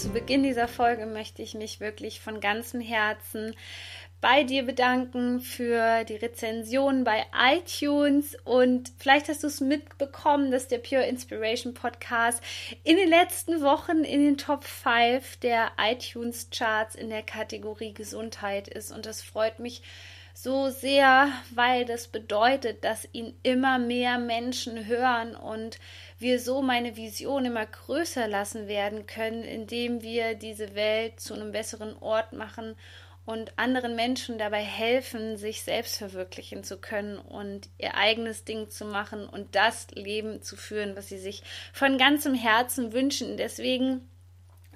zu Beginn dieser Folge möchte ich mich wirklich von ganzem Herzen bei dir bedanken für die Rezension bei iTunes. Und vielleicht hast du es mitbekommen, dass der Pure Inspiration Podcast in den letzten Wochen in den Top 5 der iTunes Charts in der Kategorie Gesundheit ist. Und das freut mich so sehr, weil das bedeutet, dass ihn immer mehr Menschen hören und wir so meine Vision immer größer lassen werden können, indem wir diese Welt zu einem besseren Ort machen und anderen Menschen dabei helfen, sich selbst verwirklichen zu können und ihr eigenes Ding zu machen und das Leben zu führen, was sie sich von ganzem Herzen wünschen. Deswegen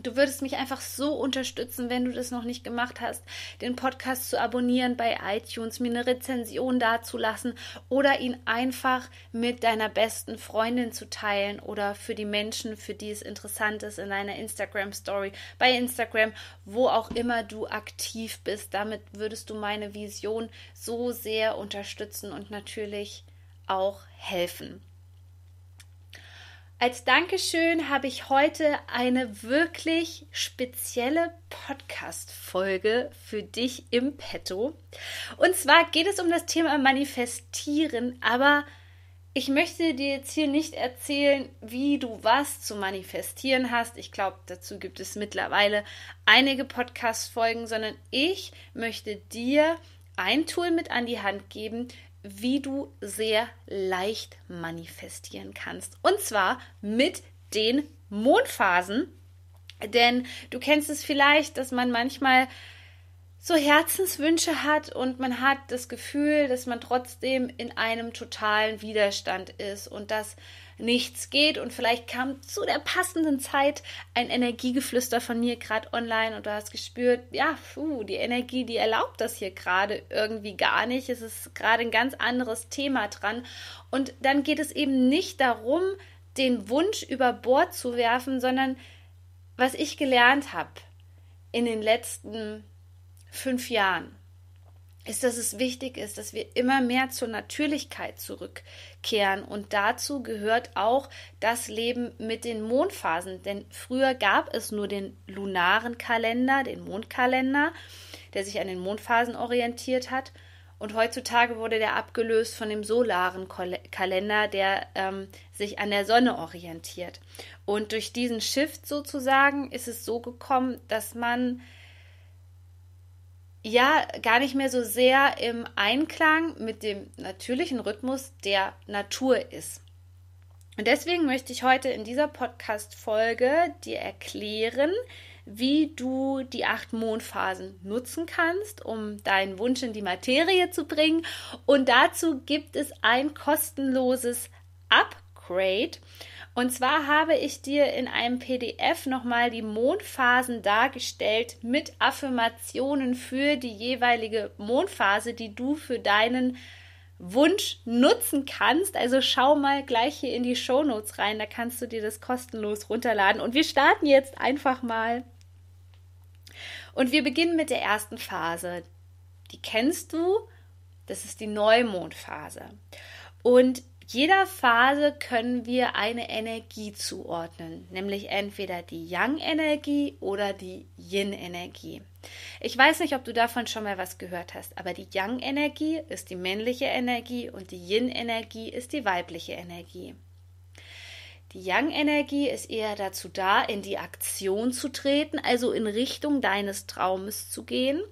Du würdest mich einfach so unterstützen, wenn du das noch nicht gemacht hast, den Podcast zu abonnieren bei iTunes, mir eine Rezension dazulassen oder ihn einfach mit deiner besten Freundin zu teilen oder für die Menschen, für die es interessant ist, in deiner Instagram Story, bei Instagram, wo auch immer du aktiv bist. Damit würdest du meine Vision so sehr unterstützen und natürlich auch helfen. Als Dankeschön habe ich heute eine wirklich spezielle Podcast-Folge für dich im Petto. Und zwar geht es um das Thema Manifestieren, aber ich möchte dir jetzt hier nicht erzählen, wie du was zu manifestieren hast. Ich glaube, dazu gibt es mittlerweile einige Podcast-Folgen, sondern ich möchte dir ein Tool mit an die Hand geben, wie du sehr leicht manifestieren kannst. Und zwar mit den Mondphasen. Denn du kennst es vielleicht, dass man manchmal so Herzenswünsche hat und man hat das Gefühl, dass man trotzdem in einem totalen Widerstand ist und dass nichts geht. Und vielleicht kam zu der passenden Zeit ein Energiegeflüster von mir gerade online und du hast gespürt, ja, puh, die Energie, die erlaubt das hier gerade irgendwie gar nicht. Es ist gerade ein ganz anderes Thema dran. Und dann geht es eben nicht darum, den Wunsch über Bord zu werfen, sondern was ich gelernt habe in den letzten fünf Jahren, ist, dass es wichtig ist, dass wir immer mehr zur Natürlichkeit zurückkehren. Und dazu gehört auch das Leben mit den Mondphasen. Denn früher gab es nur den lunaren Kalender, den Mondkalender, der sich an den Mondphasen orientiert hat. Und heutzutage wurde der abgelöst von dem solaren Kalender, der ähm, sich an der Sonne orientiert. Und durch diesen Shift sozusagen ist es so gekommen, dass man ja gar nicht mehr so sehr im Einklang mit dem natürlichen Rhythmus der Natur ist. Und deswegen möchte ich heute in dieser Podcast-Folge dir erklären, wie du die acht Mondphasen nutzen kannst, um deinen Wunsch in die Materie zu bringen. Und dazu gibt es ein kostenloses Upgrade. Und zwar habe ich dir in einem PDF nochmal die Mondphasen dargestellt mit Affirmationen für die jeweilige Mondphase, die du für deinen Wunsch nutzen kannst. Also schau mal gleich hier in die Show Notes rein, da kannst du dir das kostenlos runterladen. Und wir starten jetzt einfach mal. Und wir beginnen mit der ersten Phase. Die kennst du, das ist die Neumondphase. Und jeder Phase können wir eine Energie zuordnen, nämlich entweder die Yang-Energie oder die Yin-Energie. Ich weiß nicht, ob du davon schon mal was gehört hast, aber die Yang-Energie ist die männliche Energie und die Yin-Energie ist die weibliche Energie. Die Yang-Energie ist eher dazu da, in die Aktion zu treten, also in Richtung deines Traumes zu gehen.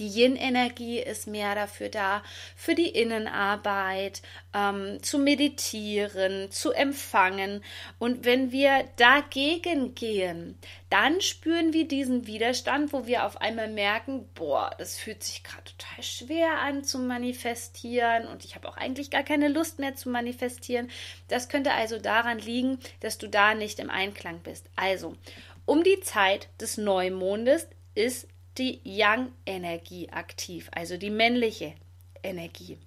Die Yin-Energie ist mehr dafür da, für die Innenarbeit, ähm, zu meditieren, zu empfangen. Und wenn wir dagegen gehen, dann spüren wir diesen Widerstand, wo wir auf einmal merken, boah, das fühlt sich gerade total schwer an zu manifestieren und ich habe auch eigentlich gar keine Lust mehr zu manifestieren. Das könnte also daran liegen, dass du da nicht im Einklang bist. Also, Um die Zeit des Neumondes ist die Yang-Energie aktiv, also die männliche Energie.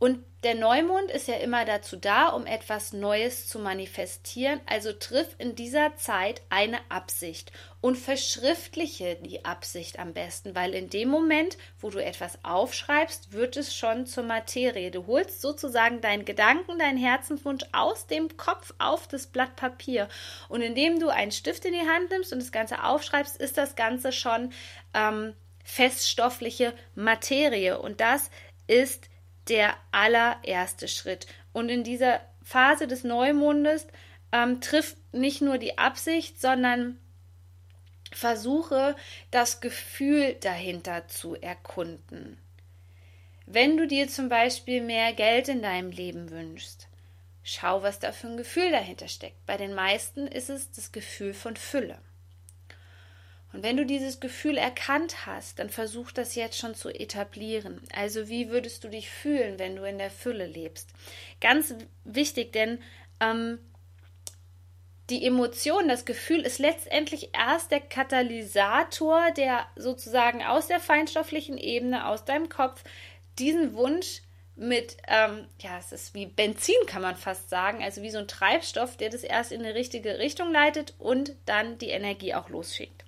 Und der Neumond ist ja immer dazu da, um etwas Neues zu manifestieren. Also triff in dieser Zeit eine Absicht und verschriftliche die Absicht am besten, weil in dem Moment, wo du etwas aufschreibst, wird es schon zur Materie. Du holst sozusagen deinen Gedanken, deinen Herzenswunsch aus dem Kopf auf das Blatt Papier. Und indem du einen Stift in die Hand nimmst und das Ganze aufschreibst, ist das Ganze schon ähm, feststoffliche Materie. Und das ist der allererste Schritt. Und in dieser Phase des Neumondes ähm, trifft nicht nur die Absicht, sondern versuche das Gefühl dahinter zu erkunden. Wenn du dir zum Beispiel mehr Geld in deinem Leben wünschst, schau, was da für ein Gefühl dahinter steckt. Bei den meisten ist es das Gefühl von Fülle. Und wenn du dieses Gefühl erkannt hast, dann versuch das jetzt schon zu etablieren. Also wie würdest du dich fühlen, wenn du in der Fülle lebst? Ganz wichtig, denn ähm, die Emotion, das Gefühl ist letztendlich erst der Katalysator, der sozusagen aus der feinstofflichen Ebene, aus deinem Kopf, diesen Wunsch mit, ähm, ja, es ist wie Benzin, kann man fast sagen, also wie so ein Treibstoff, der das erst in eine richtige Richtung leitet und dann die Energie auch losschickt.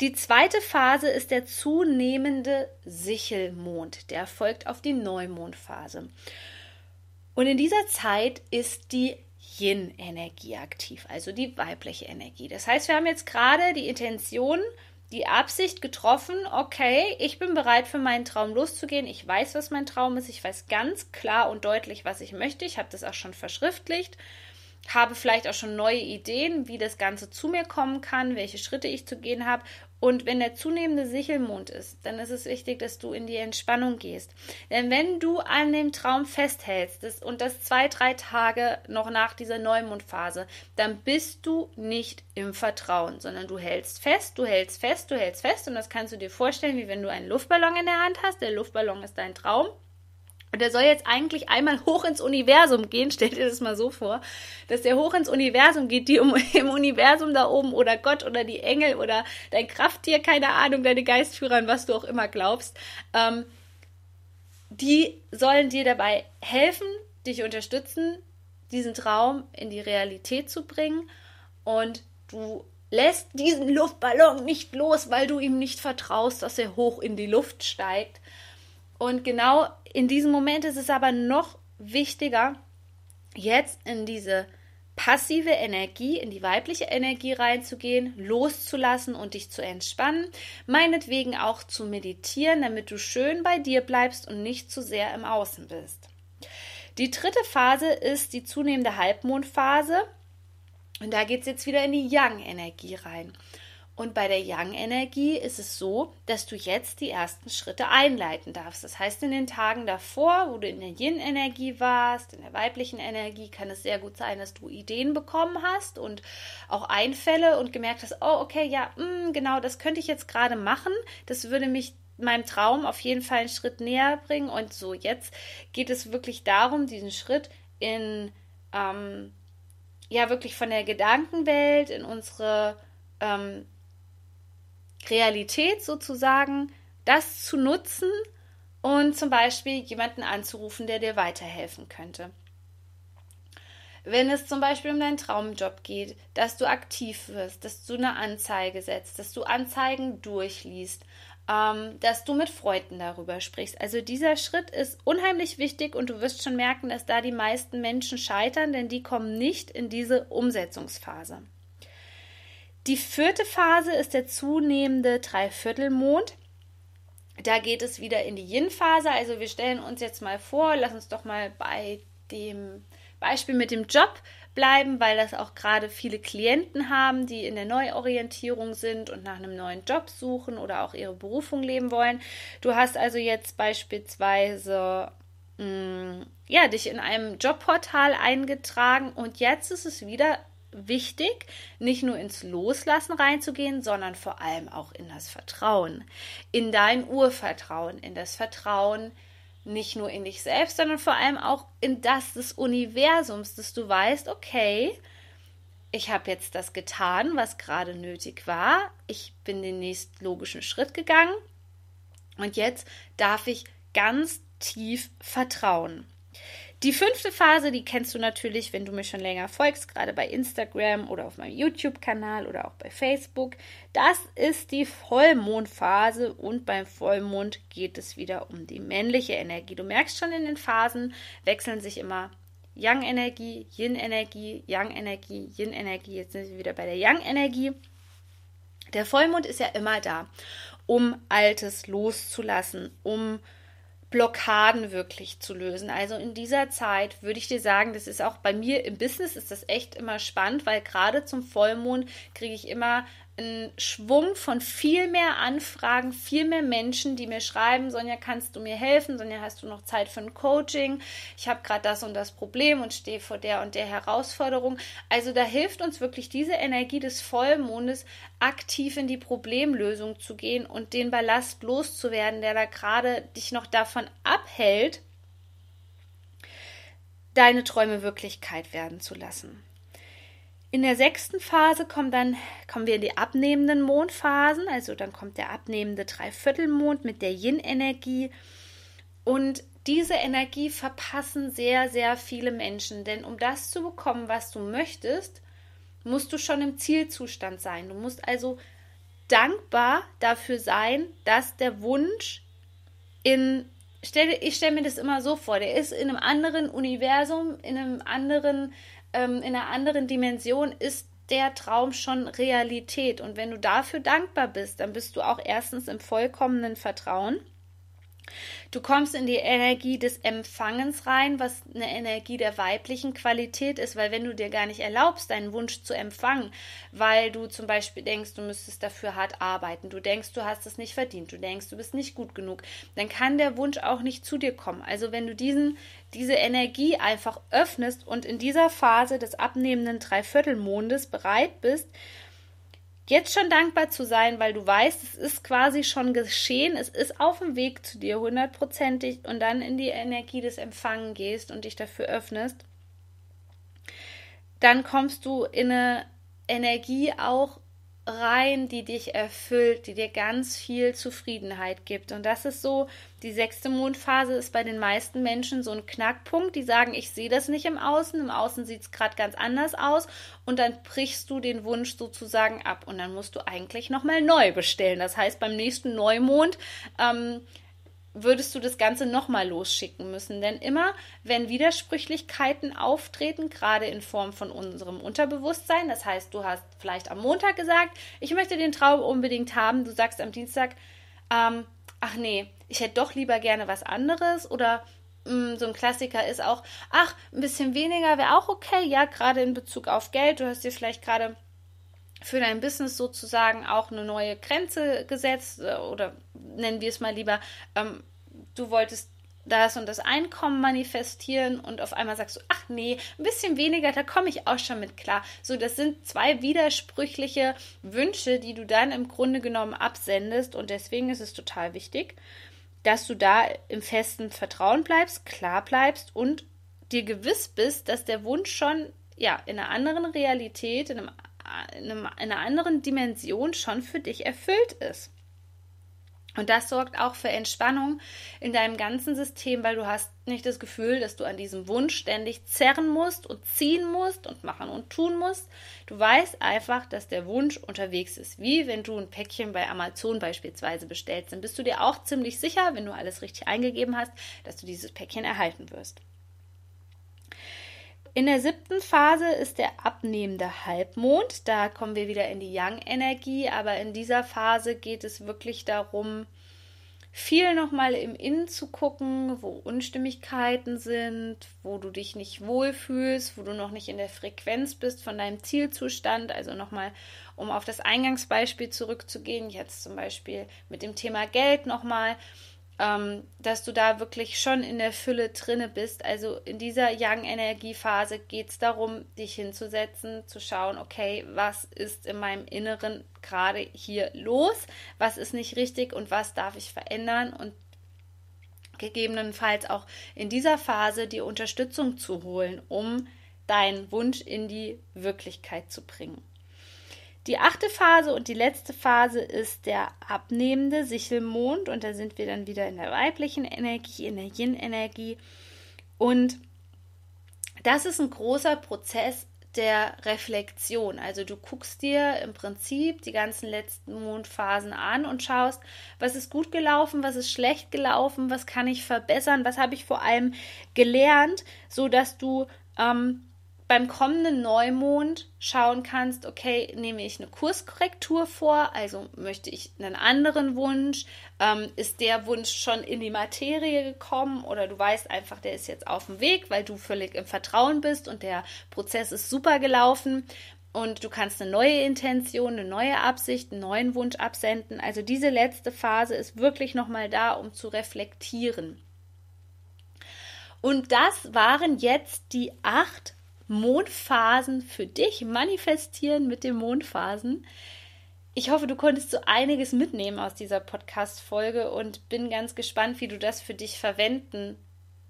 Die zweite Phase ist der zunehmende Sichelmond, der folgt auf die Neumondphase. Und in dieser Zeit ist die Yin-Energie aktiv, also die weibliche Energie. Das heißt, wir haben jetzt gerade die Intention, die Absicht getroffen, okay, ich bin bereit für meinen Traum loszugehen. Ich weiß, was mein Traum ist. Ich weiß ganz klar und deutlich, was ich möchte. Ich habe das auch schon verschriftlicht habe vielleicht auch schon neue Ideen, wie das Ganze zu mir kommen kann, welche Schritte ich zu gehen habe. Und wenn der zunehmende Sichelmond ist, dann ist es wichtig, dass du in die Entspannung gehst. Denn wenn du an dem Traum festhältst das, und das zwei, drei Tage noch nach dieser Neumondphase, dann bist du nicht im Vertrauen, sondern du hältst fest, du hältst fest, du hältst fest. Und das kannst du dir vorstellen, wie wenn du einen Luftballon in der Hand hast. Der Luftballon ist dein Traum. Und der soll jetzt eigentlich einmal hoch ins Universum gehen. Stell dir das mal so vor, dass der hoch ins Universum geht, die im Universum da oben oder Gott oder die Engel oder dein Krafttier, keine Ahnung, deine Geistführer, an was du auch immer glaubst. Ähm, die sollen dir dabei helfen, dich unterstützen, diesen Traum in die Realität zu bringen. Und du lässt diesen Luftballon nicht los, weil du ihm nicht vertraust, dass er hoch in die Luft steigt und genau in diesem Moment ist es aber noch wichtiger, jetzt in diese passive Energie, in die weibliche Energie reinzugehen, loszulassen und dich zu entspannen, meinetwegen auch zu meditieren, damit du schön bei dir bleibst und nicht zu sehr im Außen bist. Die dritte Phase ist die zunehmende Halbmondphase und da geht es jetzt wieder in die Yang-Energie rein. Und bei der Yang-Energie ist es so, dass du jetzt die ersten Schritte einleiten darfst. Das heißt, in den Tagen davor, wo du in der Yin-Energie warst, in der weiblichen Energie, kann es sehr gut sein, dass du Ideen bekommen hast und auch Einfälle und gemerkt hast, oh, okay, ja, mh, mm, genau, das könnte ich jetzt gerade machen. Das würde mich meinem Traum auf jeden Fall einen Schritt näher bringen. Und so, jetzt geht es wirklich darum, diesen Schritt in, ähm, ja, wirklich von der Gedankenwelt in unsere ähm, Realität sozusagen, das zu nutzen und zum Beispiel jemanden anzurufen, der dir weiterhelfen könnte. Wenn es zum Beispiel um deinen Traumjob geht, dass du aktiv wirst, dass du eine Anzeige setzt, dass du Anzeigen durchliest, ähm, dass du mit Freunden darüber sprichst. Also dieser Schritt ist unheimlich wichtig und du wirst schon merken, dass da die meisten Menschen scheitern, denn die kommen nicht in diese Umsetzungsphase. Die vierte Phase ist der zunehmende Dreiviertelmond. Da geht es wieder in die Yin-Phase. Also wir stellen uns jetzt mal vor, lass uns doch mal bei dem Beispiel mit dem Job bleiben, weil das auch gerade viele Klienten haben, die in der Neuorientierung sind und nach einem neuen Job suchen oder auch ihre Berufung leben wollen. Du hast also jetzt beispielsweise mh, mm, ja, dich in einem Jobportal eingetragen und jetzt ist es wieder wichtig, nicht nur ins Loslassen reinzugehen, sondern vor allem auch in das Vertrauen, in dein Urvertrauen, in das Vertrauen nicht nur in dich selbst, sondern vor allem auch in das des Universums, dass du weißt, okay, ich habe jetzt das getan, was gerade nötig war. Ich bin den nächsten logischen Schritt gegangen. Und jetzt darf ich ganz tief vertrauen. Die fünfte Phase, die kennst du natürlich, wenn du mir schon länger folgst, gerade bei Instagram oder auf meinem YouTube-Kanal oder auch bei Facebook. Das ist die Vollmondphase und beim Vollmond geht es wieder um die männliche Energie. Du merkst schon in den Phasen wechseln sich immer Yang-Energie, Yin-Energie, Yang-Energie, Yin-Energie. Jetzt sind wir wieder bei der Yang-Energie. Der Vollmond ist ja immer da, um Altes loszulassen, um Blockaden wirklich zu lösen. Also in dieser Zeit würde ich dir sagen, das ist auch bei mir im Business ist das echt immer spannend, weil gerade zum Vollmond kriege ich immer einen Schwung von viel mehr Anfragen, viel mehr Menschen, die mir schreiben, Sonja, kannst du mir helfen? Sonja, hast du noch Zeit für ein Coaching? Ich habe gerade das und das Problem und stehe vor der und der Herausforderung. Also da hilft uns wirklich diese Energie des Vollmondes, aktiv in die Problemlösung zu gehen und den Ballast loszuwerden, der da gerade dich noch davon abhält, deine Träume Wirklichkeit werden zu lassen. In der sechsten Phase kommen dann kommen wir in die abnehmenden Mondphasen, also dann kommt der abnehmende Dreiviertelmond mit der Yin-Energie. Und diese Energie verpassen sehr, sehr viele Menschen, denn um das zu bekommen, was du möchtest, musst du schon im Zielzustand sein. Du musst also dankbar dafür sein, dass der Wunsch in ich stelle mir das immer so vor, der ist in einem anderen Universum, in einem anderen ähm, in einer anderen Dimension ist der Traum schon Realität. Und wenn du dafür dankbar bist, dann bist du auch erstens im vollkommenen Vertrauen Du kommst in die Energie des Empfangens rein, was eine Energie der weiblichen Qualität ist, weil wenn du dir gar nicht erlaubst, deinen Wunsch zu empfangen, weil du zum Beispiel denkst, du müsstest dafür hart arbeiten, du denkst, du hast es nicht verdient, du denkst, du bist nicht gut genug, dann kann der Wunsch auch nicht zu dir kommen. Also wenn du diesen, diese Energie einfach öffnest und in dieser Phase des abnehmenden Dreiviertelmondes bereit bist, jetzt schon dankbar zu sein, weil du weißt, es ist quasi schon geschehen, es ist auf dem Weg zu dir hundertprozentig und dann in die Energie des Empfangen gehst und dich dafür öffnest, dann kommst du in eine Energie auch rein, die dich erfüllt, die dir ganz viel Zufriedenheit gibt. Und das ist so, die sechste Mondphase ist bei den meisten Menschen so ein Knackpunkt. Die sagen, ich sehe das nicht im Außen, im Außen sieht es gerade ganz anders aus. Und dann brichst du den Wunsch sozusagen ab. Und dann musst du eigentlich nochmal neu bestellen. Das heißt, beim nächsten Neumond ähm, würdest du das Ganze nochmal losschicken müssen. Denn immer, wenn Widersprüchlichkeiten auftreten, gerade in Form von unserem Unterbewusstsein, das heißt, du hast vielleicht am Montag gesagt, ich möchte den Traum unbedingt haben, du sagst am Dienstag, ähm, ach nee, ich hätte doch lieber gerne was anderes oder mm, so ein Klassiker ist auch, ach, ein bisschen weniger wäre auch okay, ja, gerade in Bezug auf Geld, du hast dir vielleicht gerade für dein Business sozusagen auch eine neue Grenze gesetzt äh, oder nennen wir es mal lieber, ähm, du wolltest das und das Einkommen manifestieren und auf einmal sagst du, ach nee, ein bisschen weniger, da komme ich auch schon mit klar. So, das sind zwei widersprüchliche Wünsche, die du dann im Grunde genommen absendest und deswegen ist es total wichtig, dass du da im festen Vertrauen bleibst, klar bleibst und dir gewiss bist, dass der Wunsch schon ja in einer anderen Realität, in einem in, einer anderen Dimension schon für dich erfüllt ist. Und das sorgt auch für Entspannung in deinem ganzen System, weil du hast nicht das Gefühl, dass du an diesem Wunsch ständig zerren musst und ziehen musst und machen und tun musst. Du weißt einfach, dass der Wunsch unterwegs ist. Wie wenn du ein Päckchen bei Amazon beispielsweise bestellst, dann bist du dir auch ziemlich sicher, wenn du alles richtig eingegeben hast, dass du dieses Päckchen erhalten wirst. In der siebten Phase ist der abnehmende Halbmond. Da kommen wir wieder in die Yang-Energie, aber in dieser Phase geht es wirklich darum, viel nochmal im Innen zu gucken, wo Unstimmigkeiten sind, wo du dich nicht wohlfühlst, wo du noch nicht in der Frequenz bist von deinem Zielzustand. Also nochmal, um auf das Eingangsbeispiel zurückzugehen, jetzt zum Beispiel mit dem Thema Geld nochmal ähm, dass du da wirklich schon in der Fülle drinne bist. Also in dieser Yang-Energiephase geht es darum, dich hinzusetzen, zu schauen, okay, was ist in meinem Inneren gerade hier los, was ist nicht richtig und was darf ich verändern und gegebenenfalls auch in dieser Phase die Unterstützung zu holen, um deinen Wunsch in die Wirklichkeit zu bringen. Die achte Phase und die letzte Phase ist der abnehmende Sichelmond und da sind wir dann wieder in der weiblichen Energie, in der Yin-Energie und das ist ein großer Prozess der Reflexion. Also du guckst dir im Prinzip die ganzen letzten Mondphasen an und schaust, was ist gut gelaufen, was ist schlecht gelaufen, was kann ich verbessern, was habe ich vor allem gelernt, so dass du ähm, beim kommenden Neumond schauen kannst, okay, nehme ich eine Kurskorrektur vor, also möchte ich einen anderen Wunsch, ähm, ist der Wunsch schon in die Materie gekommen oder du weißt einfach, der ist jetzt auf dem Weg, weil du völlig im Vertrauen bist und der Prozess ist super gelaufen und du kannst eine neue Intention, eine neue Absicht, einen neuen Wunsch absenden. Also diese letzte Phase ist wirklich nochmal da, um zu reflektieren. Und das waren jetzt die acht Mondphasen für dich manifestieren mit den Mondphasen. Ich hoffe, du konntest so einiges mitnehmen aus dieser Podcast-Folge und bin ganz gespannt, wie du das für dich verwenden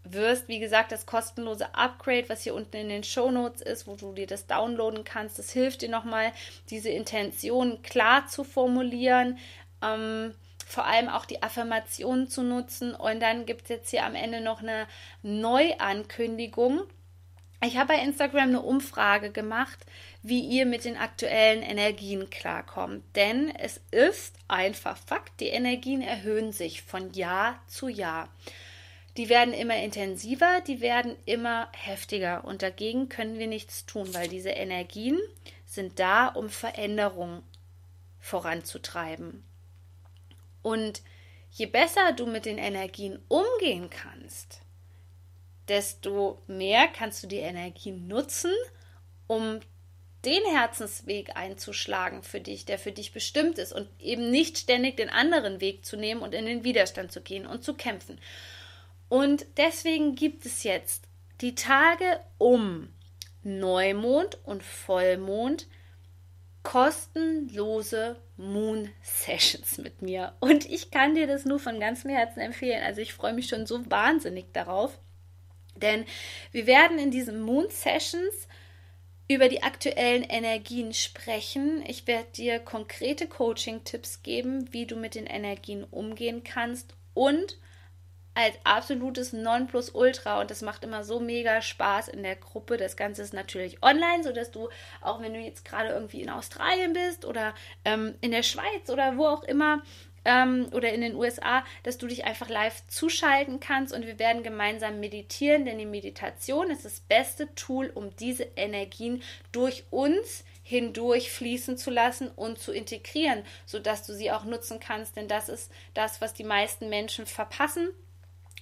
wirst. Wie gesagt, das kostenlose Upgrade, was hier unten in den Show Notes ist, wo du dir das downloaden kannst, das hilft dir nochmal, diese Intention klar zu formulieren. Ähm, vor allem auch die Affirmationen zu nutzen. Und dann gibt es jetzt hier am Ende noch eine Neuankündigung ich habe bei Instagram eine Umfrage gemacht, wie ihr mit den aktuellen Energien klarkommt. Denn es ist einfach Fakt, die Energien erhöhen sich von Jahr zu Jahr. Die werden immer intensiver, die werden immer heftiger und dagegen können wir nichts tun, weil diese Energien sind da, um Veränderung voranzutreiben. Und je besser du mit den Energien umgehen kannst, desto mehr kannst du die Energie nutzen, um den Herzensweg einzuschlagen für dich, der für dich bestimmt ist und eben nicht ständig den anderen Weg zu nehmen und in den Widerstand zu gehen und zu kämpfen. Und deswegen gibt es jetzt die Tage um Neumond und Vollmond kostenlose Moon Sessions mit mir. Und ich kann dir das nur von ganzem Herzen empfehlen. Also ich freue mich schon so wahnsinnig darauf. Denn wir werden in diesen Moon Sessions über die aktuellen Energien sprechen. Ich werde dir konkrete Coaching-Tipps geben, wie du mit den Energien umgehen kannst und als absolutes Nonplusultra und das macht immer so mega Spaß in der Gruppe. Das Ganze ist natürlich online, sodass du, auch wenn du jetzt gerade irgendwie in Australien bist oder ähm, in der Schweiz oder wo auch immer, ähm, oder in den USA, dass du dich einfach live zuschalten kannst und wir werden gemeinsam meditieren, denn die Meditation ist das beste Tool, um diese Energien durch uns hindurch fließen zu lassen und zu integrieren, sodass du sie auch nutzen kannst, denn das ist das, was die meisten Menschen verpassen.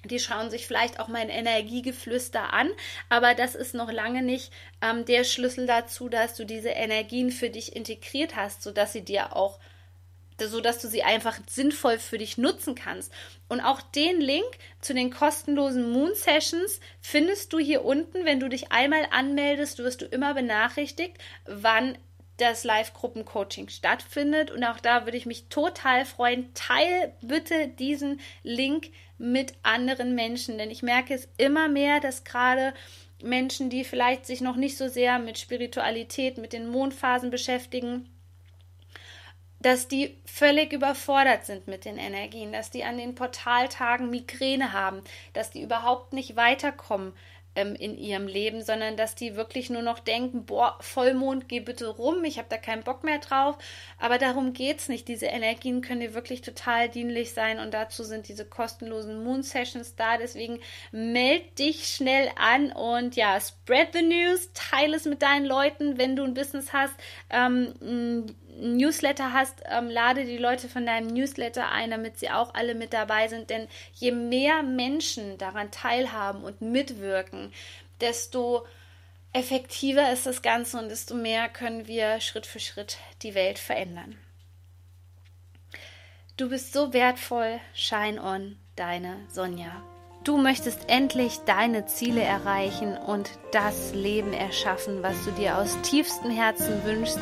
Die schauen sich vielleicht auch mein Energiegeflüster an, aber das ist noch lange nicht ähm, der Schlüssel dazu, dass du diese Energien für dich integriert hast, sodass sie dir auch so dass du sie einfach sinnvoll für dich nutzen kannst. Und auch den Link zu den kostenlosen Moon Sessions findest du hier unten. Wenn du dich einmal anmeldest, wirst du immer benachrichtigt, wann das Live-Gruppen-Coaching stattfindet. Und auch da würde ich mich total freuen. Teil bitte diesen Link mit anderen Menschen, denn ich merke es immer mehr, dass gerade Menschen, die vielleicht sich noch nicht so sehr mit Spiritualität, mit den Mondphasen beschäftigen, dass die völlig überfordert sind mit den Energien, dass die an den Portaltagen Migräne haben, dass die überhaupt nicht weiterkommen ähm, in ihrem Leben, sondern dass die wirklich nur noch denken, boah, Vollmond, geh bitte rum, ich habe da keinen Bock mehr drauf. Aber darum geht es nicht. Diese Energien können dir wirklich total dienlich sein und dazu sind diese kostenlosen Moon Sessions da. Deswegen meld dich schnell an und ja, spread the news, teile es mit deinen Leuten, wenn du ein Business hast. Ähm, Newsletter hast, ähm, lade die Leute von deinem Newsletter ein, damit sie auch alle mit dabei sind. Denn je mehr Menschen daran teilhaben und mitwirken, desto effektiver ist das Ganze und desto mehr können wir Schritt für Schritt die Welt verändern. Du bist so wertvoll. Shine on, deine Sonja. Du möchtest endlich deine Ziele erreichen und das Leben erschaffen, was du dir aus tiefstem Herzen wünschst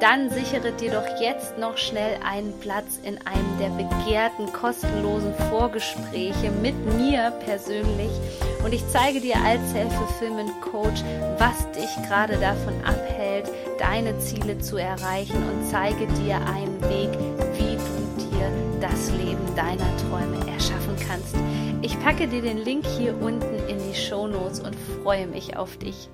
dann sichere dir doch jetzt noch schnell einen Platz in einem der begehrten kostenlosen Vorgespräche mit mir persönlich und ich zeige dir als Self-Fulfillment-Coach, was dich gerade davon abhält, deine Ziele zu erreichen und zeige dir einen Weg, wie du dir das Leben deiner Träume erschaffen kannst. Ich packe dir den Link hier unten in die Show Notes und freue mich auf dich.